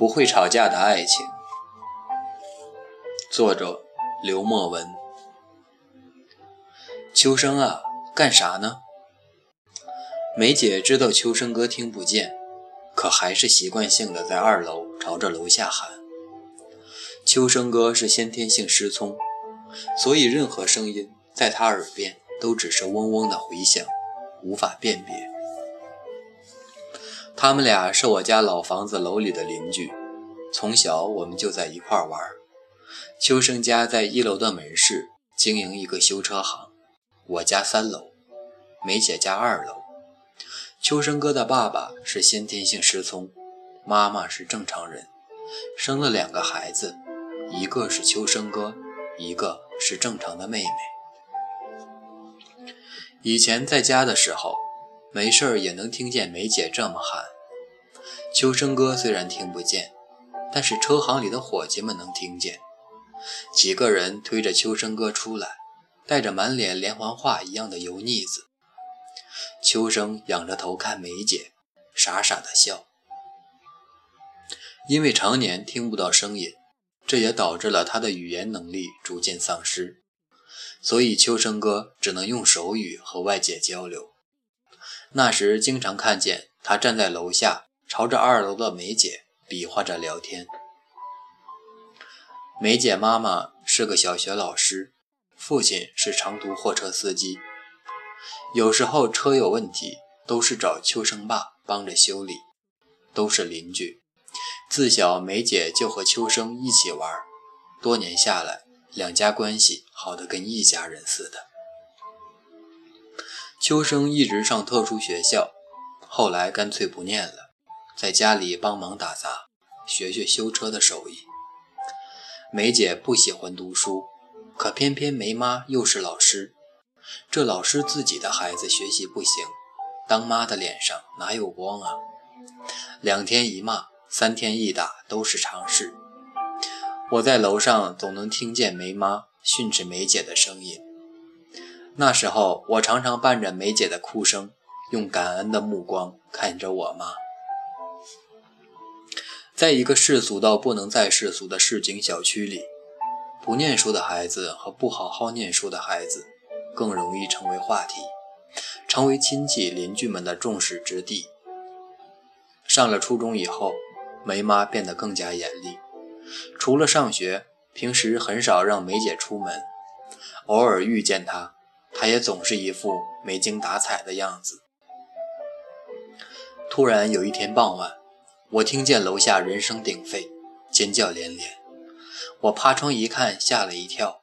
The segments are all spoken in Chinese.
不会吵架的爱情，作者刘墨文。秋生啊，干啥呢？梅姐知道秋生哥听不见，可还是习惯性的在二楼朝着楼下喊。秋生哥是先天性失聪，所以任何声音在他耳边都只是嗡嗡的回响，无法辨别。他们俩是我家老房子楼里的邻居，从小我们就在一块玩。秋生家在一楼的门市经营一个修车行，我家三楼，梅姐家二楼。秋生哥的爸爸是先天性失聪，妈妈是正常人，生了两个孩子，一个是秋生哥，一个是正常的妹妹。以前在家的时候。没事儿也能听见梅姐这么喊。秋生哥虽然听不见，但是车行里的伙计们能听见。几个人推着秋生哥出来，带着满脸连环画一样的油腻子。秋生仰着头看梅姐，傻傻的笑。因为常年听不到声音，这也导致了他的语言能力逐渐丧失，所以秋生哥只能用手语和外界交流。那时经常看见他站在楼下，朝着二楼的梅姐比划着聊天。梅姐妈妈是个小学老师，父亲是长途货车司机。有时候车有问题，都是找秋生爸帮着修理。都是邻居，自小梅姐就和秋生一起玩，多年下来，两家关系好的跟一家人似的。秋生一直上特殊学校，后来干脆不念了，在家里帮忙打杂，学学修车的手艺。梅姐不喜欢读书，可偏偏梅妈又是老师，这老师自己的孩子学习不行，当妈的脸上哪有光啊？两天一骂，三天一打都是常事。我在楼上总能听见梅妈训斥梅姐的声音。那时候，我常常伴着梅姐的哭声，用感恩的目光看着我妈。在一个世俗到不能再世俗的市井小区里，不念书的孩子和不好好念书的孩子更容易成为话题，成为亲戚邻居们的众矢之的。上了初中以后，梅妈变得更加严厉，除了上学，平时很少让梅姐出门，偶尔遇见她。她也总是一副没精打采的样子。突然有一天傍晚，我听见楼下人声鼎沸，尖叫连连。我趴窗一看，吓了一跳。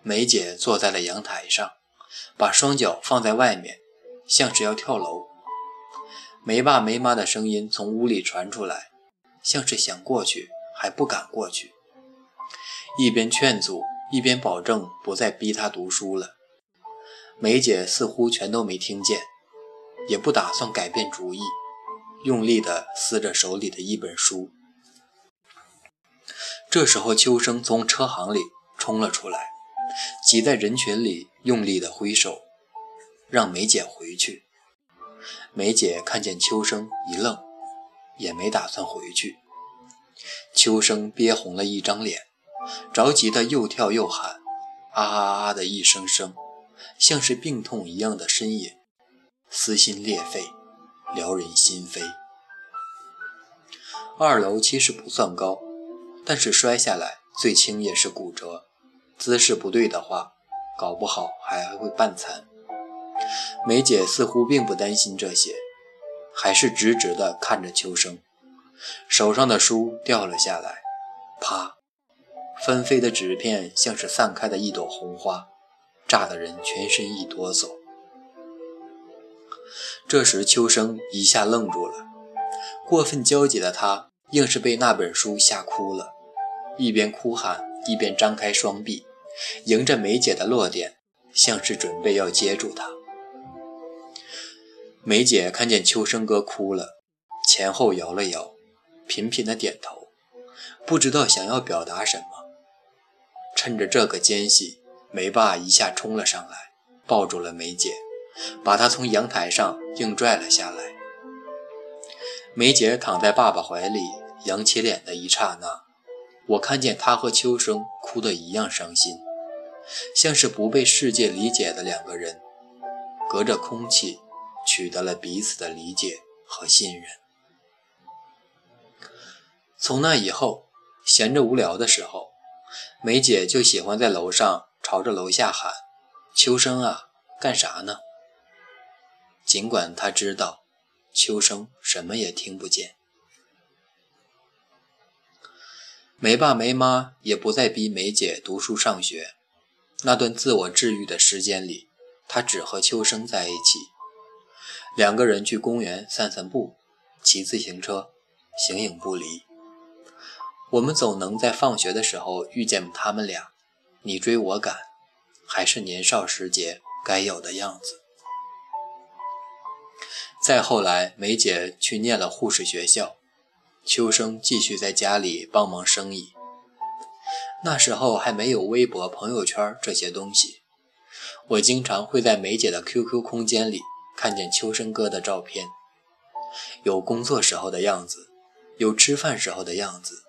梅姐坐在了阳台上，把双脚放在外面，像是要跳楼。梅爸梅妈的声音从屋里传出来，像是想过去还不敢过去，一边劝阻，一边保证不再逼她读书了。梅姐似乎全都没听见，也不打算改变主意，用力地撕着手里的一本书。这时候，秋生从车行里冲了出来，挤在人群里，用力地挥手，让梅姐回去。梅姐看见秋生，一愣，也没打算回去。秋生憋红了一张脸，着急的又跳又喊：“啊啊啊！”的一声声。像是病痛一样的呻吟，撕心裂肺，撩人心扉。二楼其实不算高，但是摔下来最轻也是骨折，姿势不对的话，搞不好还会半残。梅姐似乎并不担心这些，还是直直地看着秋生，手上的书掉了下来，啪，纷飞的纸片像是散开的一朵红花。炸得人全身一哆嗦。这时，秋生一下愣住了，过分焦急的他硬是被那本书吓哭了，一边哭喊，一边张开双臂，迎着梅姐的落点，像是准备要接住她。梅姐看见秋生哥哭了，前后摇了摇，频频的点头，不知道想要表达什么。趁着这个间隙。梅爸一下冲了上来，抱住了梅姐，把她从阳台上硬拽了下来。梅姐躺在爸爸怀里，扬起脸的一刹那，我看见她和秋生哭得一样伤心，像是不被世界理解的两个人，隔着空气取得了彼此的理解和信任。从那以后，闲着无聊的时候，梅姐就喜欢在楼上朝着楼下喊：“秋生啊，干啥呢？”尽管他知道，秋生什么也听不见。没爸没妈也不再逼梅姐读书上学。那段自我治愈的时间里，她只和秋生在一起，两个人去公园散散步，骑自行车，形影不离。我们总能在放学的时候遇见他们俩，你追我赶，还是年少时节该有的样子。再后来，梅姐去念了护士学校。秋生继续在家里帮忙生意。那时候还没有微博、朋友圈这些东西，我经常会在梅姐的 QQ 空间里看见秋生哥的照片，有工作时候的样子，有吃饭时候的样子。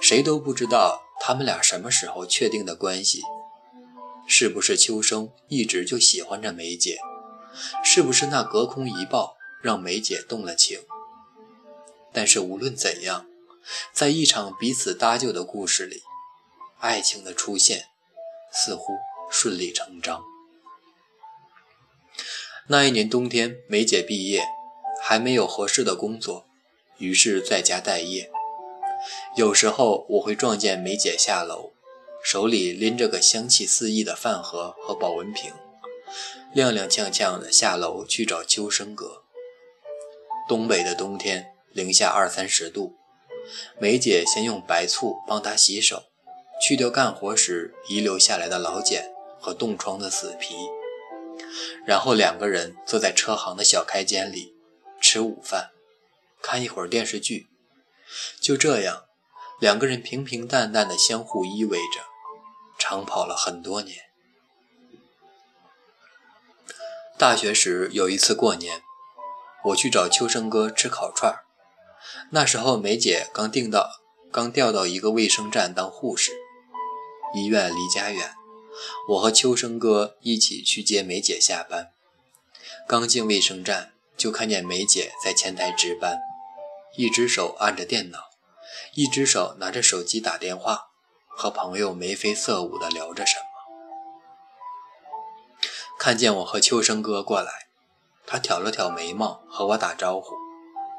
谁都不知道他们俩什么时候确定的关系，是不是秋生一直就喜欢着梅姐？是不是那隔空一抱让梅姐动了情？但是无论怎样，在一场彼此搭救的故事里，爱情的出现似乎顺理成章。那一年冬天，梅姐毕业，还没有合适的工作，于是在家待业。有时候我会撞见梅姐下楼，手里拎着个香气四溢的饭盒和保温瓶，踉踉跄跄地下楼去找秋生哥。东北的冬天。零下二三十度，梅姐先用白醋帮他洗手，去掉干活时遗留下来的老茧和冻疮的死皮，然后两个人坐在车行的小开间里吃午饭，看一会儿电视剧。就这样，两个人平平淡淡的相互依偎着，长跑了很多年。大学时有一次过年，我去找秋生哥吃烤串儿。那时候梅姐刚定到，刚调到一个卫生站当护士，医院离家远，我和秋生哥一起去接梅姐下班。刚进卫生站，就看见梅姐在前台值班，一只手按着电脑，一只手拿着手机打电话，和朋友眉飞色舞地聊着什么。看见我和秋生哥过来，他挑了挑眉毛和我打招呼。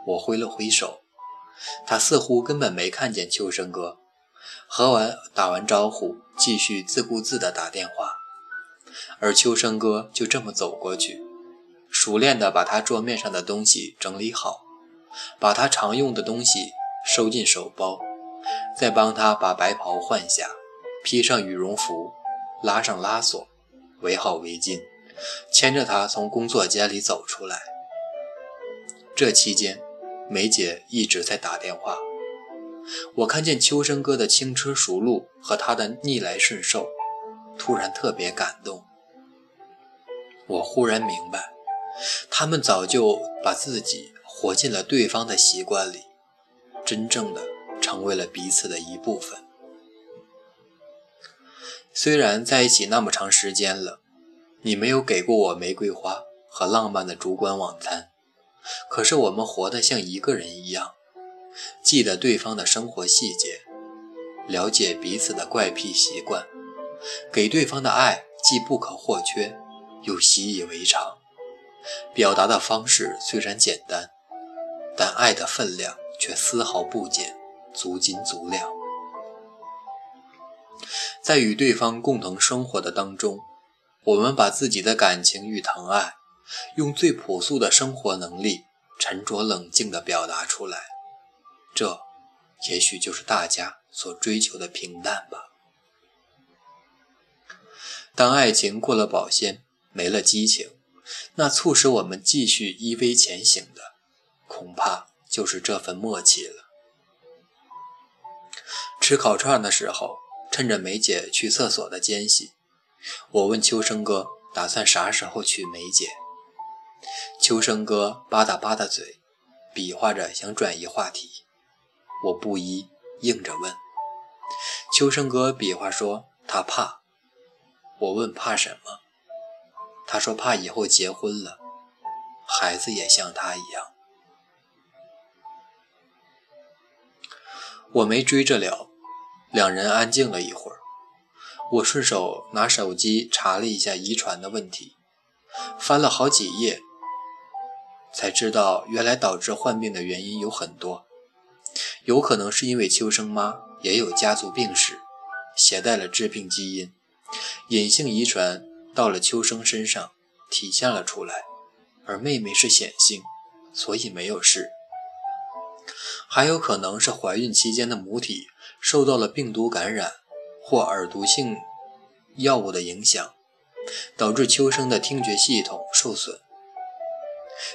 我挥了挥手，他似乎根本没看见秋生哥。和完打完招呼，继续自顾自地打电话。而秋生哥就这么走过去，熟练地把他桌面上的东西整理好，把他常用的东西收进手包，再帮他把白袍换下，披上羽绒服，拉上拉锁，围好围巾，牵着他从工作间里走出来。这期间。梅姐一直在打电话，我看见秋生哥的轻车熟路和他的逆来顺受，突然特别感动。我忽然明白，他们早就把自己活进了对方的习惯里，真正的成为了彼此的一部分。虽然在一起那么长时间了，你没有给过我玫瑰花和浪漫的烛光晚餐。可是我们活得像一个人一样，记得对方的生活细节，了解彼此的怪癖习惯，给对方的爱既不可或缺，又习以为常。表达的方式虽然简单，但爱的分量却丝毫不减，足斤足两。在与对方共同生活的当中，我们把自己的感情与疼爱。用最朴素的生活能力，沉着冷静地表达出来，这也许就是大家所追求的平淡吧。当爱情过了保鲜，没了激情，那促使我们继续依偎前行的，恐怕就是这份默契了。吃烤串的时候，趁着梅姐去厕所的间隙，我问秋生哥，打算啥时候娶梅姐？秋生哥吧嗒吧嗒嘴，比划着想转移话题。我不依，硬着问。秋生哥比划说他怕。我问怕什么？他说怕以后结婚了，孩子也像他一样。我没追着聊，两人安静了一会儿。我顺手拿手机查了一下遗传的问题，翻了好几页，才知道原来导致患病的原因有很多，有可能是因为秋生妈也有家族病史，携带了致病基因，隐性遗传到了秋生身上体现了出来，而妹妹是显性，所以没有事。还有可能是怀孕期间的母体受到了病毒感染。或耳毒性药物的影响，导致秋生的听觉系统受损。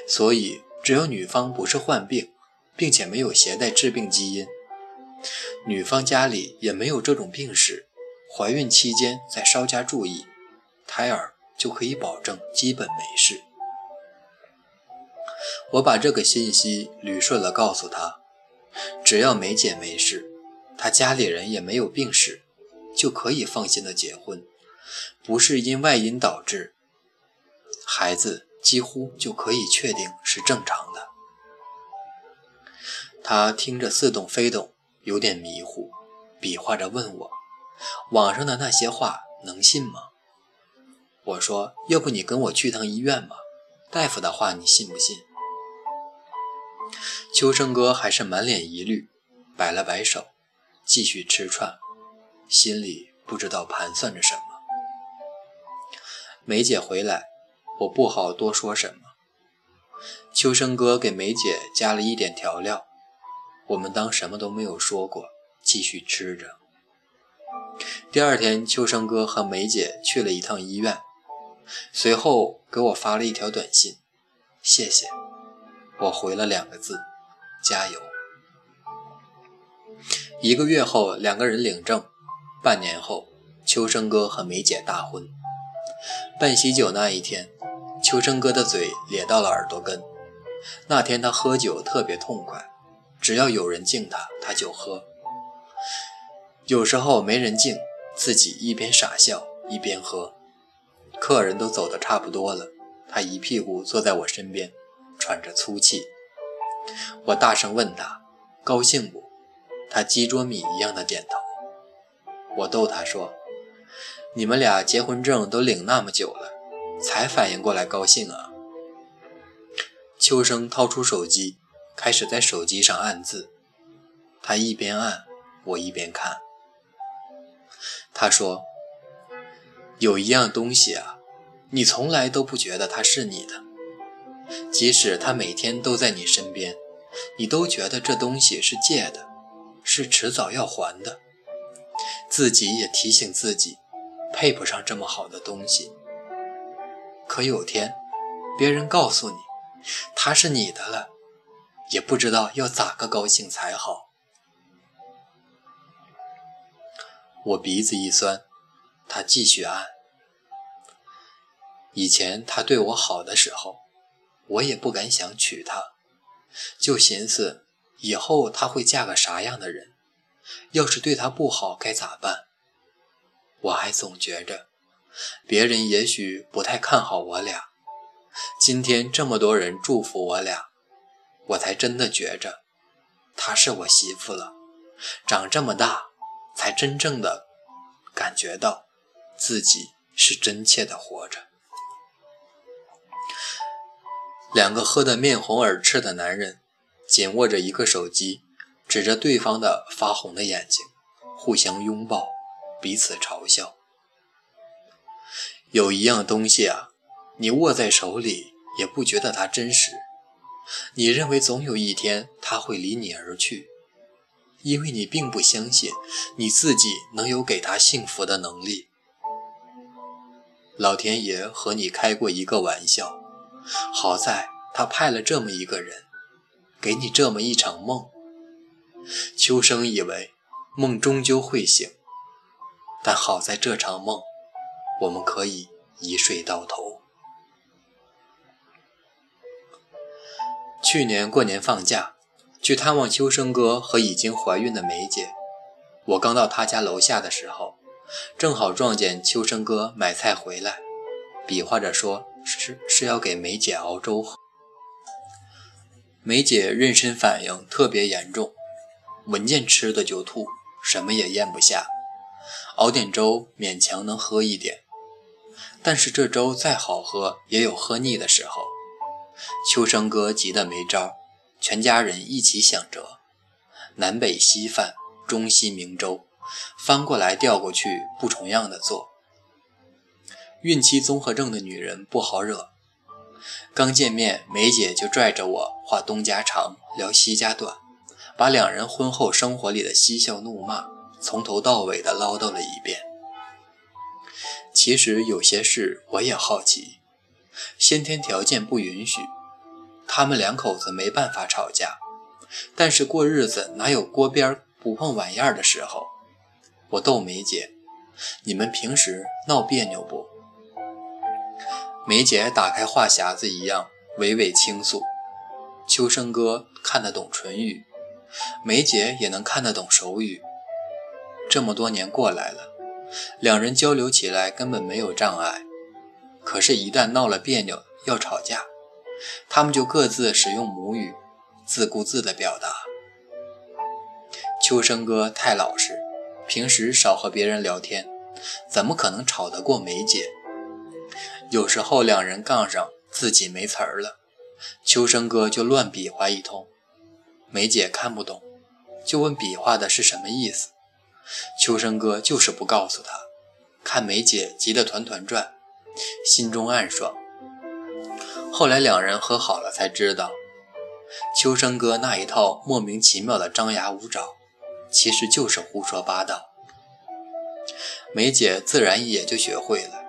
所以，只要女方不是患病，并且没有携带致病基因，女方家里也没有这种病史，怀孕期间再稍加注意，胎儿就可以保证基本没事。我把这个信息捋顺了，告诉她，只要梅姐没事，她家里人也没有病史。就可以放心的结婚，不是因外因导致，孩子几乎就可以确定是正常的。他听着似懂非懂，有点迷糊，比划着问我：“网上的那些话能信吗？”我说：“要不你跟我去趟医院吧，大夫的话你信不信？”秋生哥还是满脸疑虑，摆了摆手，继续吃串。心里不知道盘算着什么。梅姐回来，我不好多说什么。秋生哥给梅姐加了一点调料，我们当什么都没有说过，继续吃着。第二天，秋生哥和梅姐去了一趟医院，随后给我发了一条短信：“谢谢。”我回了两个字：“加油。”一个月后，两个人领证。半年后，秋生哥和梅姐大婚。办喜酒那一天，秋生哥的嘴咧到了耳朵根。那天他喝酒特别痛快，只要有人敬他，他就喝。有时候没人敬，自己一边傻笑一边喝。客人都走得差不多了，他一屁股坐在我身边，喘着粗气。我大声问他：“高兴不？”他鸡啄米一样的点头。我逗他说：“你们俩结婚证都领那么久了，才反应过来高兴啊？”秋生掏出手机，开始在手机上按字。他一边按，我一边看。他说：“有一样东西啊，你从来都不觉得它是你的，即使它每天都在你身边，你都觉得这东西是借的，是迟早要还的。”自己也提醒自己，配不上这么好的东西。可有天，别人告诉你，它是你的了，也不知道要咋个高兴才好。我鼻子一酸，他继续按。以前他对我好的时候，我也不敢想娶她，就寻思以后她会嫁个啥样的人。要是对他不好该咋办？我还总觉着，别人也许不太看好我俩。今天这么多人祝福我俩，我才真的觉着，她是我媳妇了。长这么大，才真正的感觉到，自己是真切的活着。两个喝得面红耳赤的男人，紧握着一个手机。指着对方的发红的眼睛，互相拥抱，彼此嘲笑。有一样东西啊，你握在手里也不觉得它真实，你认为总有一天它会离你而去，因为你并不相信你自己能有给他幸福的能力。老天爷和你开过一个玩笑，好在他派了这么一个人，给你这么一场梦。秋生以为梦终究会醒，但好在这场梦，我们可以一睡到头。去年过年放假，去探望秋生哥和已经怀孕的梅姐。我刚到他家楼下的时候，正好撞见秋生哥买菜回来，比划着说是是要给梅姐熬粥喝。梅姐妊娠反应特别严重，闻见吃的就吐，什么也咽不下，熬点粥勉强能喝一点。但是这粥再好喝，也有喝腻的时候。秋生哥急得没招，全家人一起想辙，南北稀饭、中西明粥，翻过来调过去，不重样的做。孕期综合症的女人不好惹。刚见面，梅姐就拽着我话东家长，聊西家短，把两人婚后生活里的嬉笑怒骂从头到尾的唠叨了一遍。其实有些事我也好奇，先天条件不允许，他们两口子没办法吵架，但是过日子哪有锅边不碰碗沿的时候？我逗梅姐：“你们平时闹别扭不？”梅姐打开话匣子一样，娓娓倾诉。秋生哥看得懂唇语，梅姐也能看得懂手语。这么多年过来了，两人交流起来根本没有障碍。可是，一旦闹了别扭要吵架，他们就各自使用母语，自顾自地表达。秋生哥太老实，平时少和别人聊天，怎么可能吵得过梅姐？有时候两人杠上，自己没词儿了，秋生哥就乱比划一通，梅姐看不懂，就问比划的是什么意思。秋生哥就是不告诉他，看梅姐急得团团转，心中暗爽。后来两人和好了，才知道秋生哥那一套莫名其妙的张牙舞爪，其实就是胡说八道。梅姐自然也就学会了。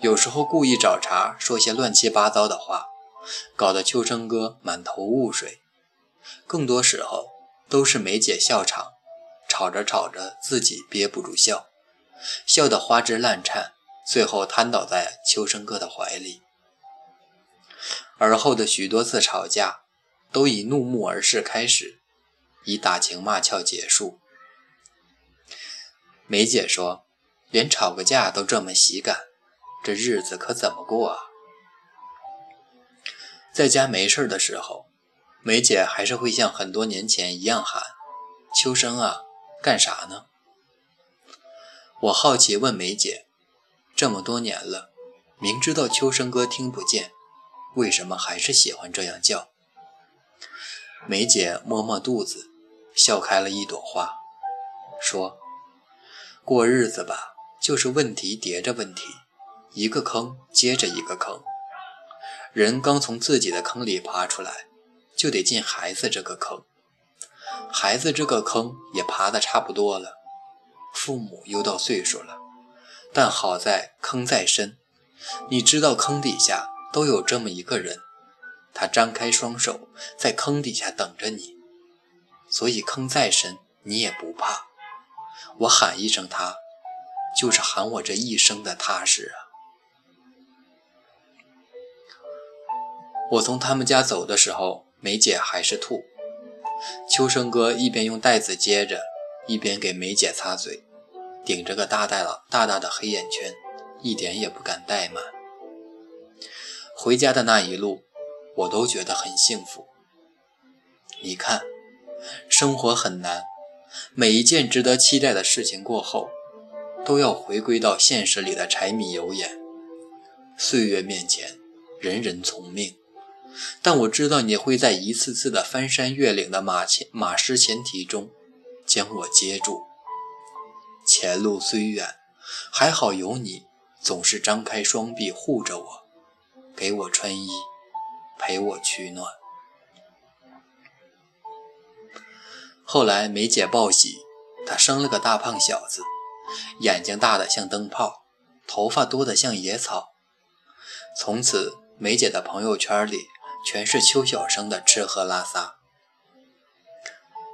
有时候故意找茬，说些乱七八糟的话，搞得秋生哥满头雾水。更多时候都是梅姐笑场，吵着吵着自己憋不住笑，笑得花枝乱颤，最后瘫倒在秋生哥的怀里。而后的许多次吵架，都以怒目而视开始，以打情骂俏结束。梅姐说：“连吵个架都这么喜感。”这日子可怎么过啊？在家没事的时候，梅姐还是会像很多年前一样喊：“秋生啊，干啥呢？”我好奇问梅姐：“这么多年了，明知道秋生哥听不见，为什么还是喜欢这样叫？”梅姐摸摸肚子，笑开了一朵花，说：“过日子吧，就是问题叠着问题。”一个坑接着一个坑，人刚从自己的坑里爬出来，就得进孩子这个坑。孩子这个坑也爬得差不多了，父母又到岁数了，但好在坑再深，你知道坑底下都有这么一个人，他张开双手在坑底下等着你，所以坑再深你也不怕。我喊一声他，就是喊我这一生的踏实啊。我从他们家走的时候，梅姐还是吐。秋生哥一边用袋子接着，一边给梅姐擦嘴，顶着个大大的大大的黑眼圈，一点也不敢怠慢。回家的那一路，我都觉得很幸福。你看，生活很难，每一件值得期待的事情过后，都要回归到现实里的柴米油盐。岁月面前，人人从命。但我知道你会在一次次的翻山越岭的马前马失前蹄中，将我接住。前路虽远，还好有你，总是张开双臂护着我，给我穿衣，陪我取暖。后来梅姐报喜，她生了个大胖小子，眼睛大得像灯泡，头发多得像野草。从此梅姐的朋友圈里。全是邱小生的吃喝拉撒。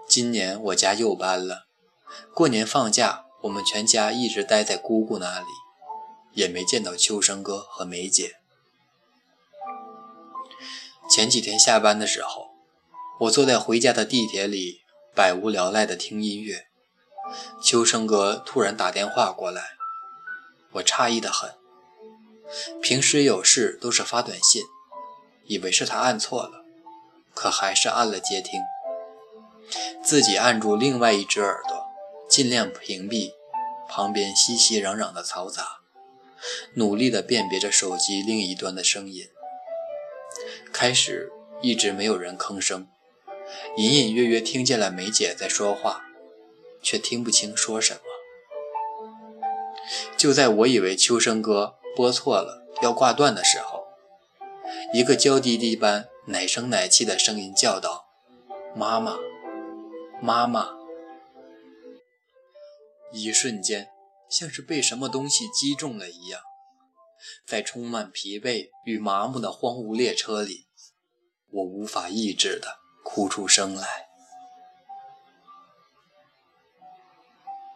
今年我家又搬了，过年放假，我们全家一直待在姑姑那里，也没见到秋生哥和梅姐。前几天下班的时候，我坐在回家的地铁里，百无聊赖地听音乐。秋生哥突然打电话过来，我诧异得很。平时有事都是发短信，以为是他按错了，可还是按了接听。自己按住另外一只耳朵，尽量屏蔽旁边熙熙攘攘的嘈杂，努力地辨别着手机另一端的声音。开始一直没有人吭声，隐隐约约听见了梅姐在说话，却听不清说什么。就在我以为秋生哥拨错了要挂断的时候，一个娇滴滴般奶声奶气的声音叫道：“妈妈。”妈妈，一瞬间像是被什么东西击中了一样，在充满疲惫与麻木的荒芜列车里，我无法抑制的哭出声来。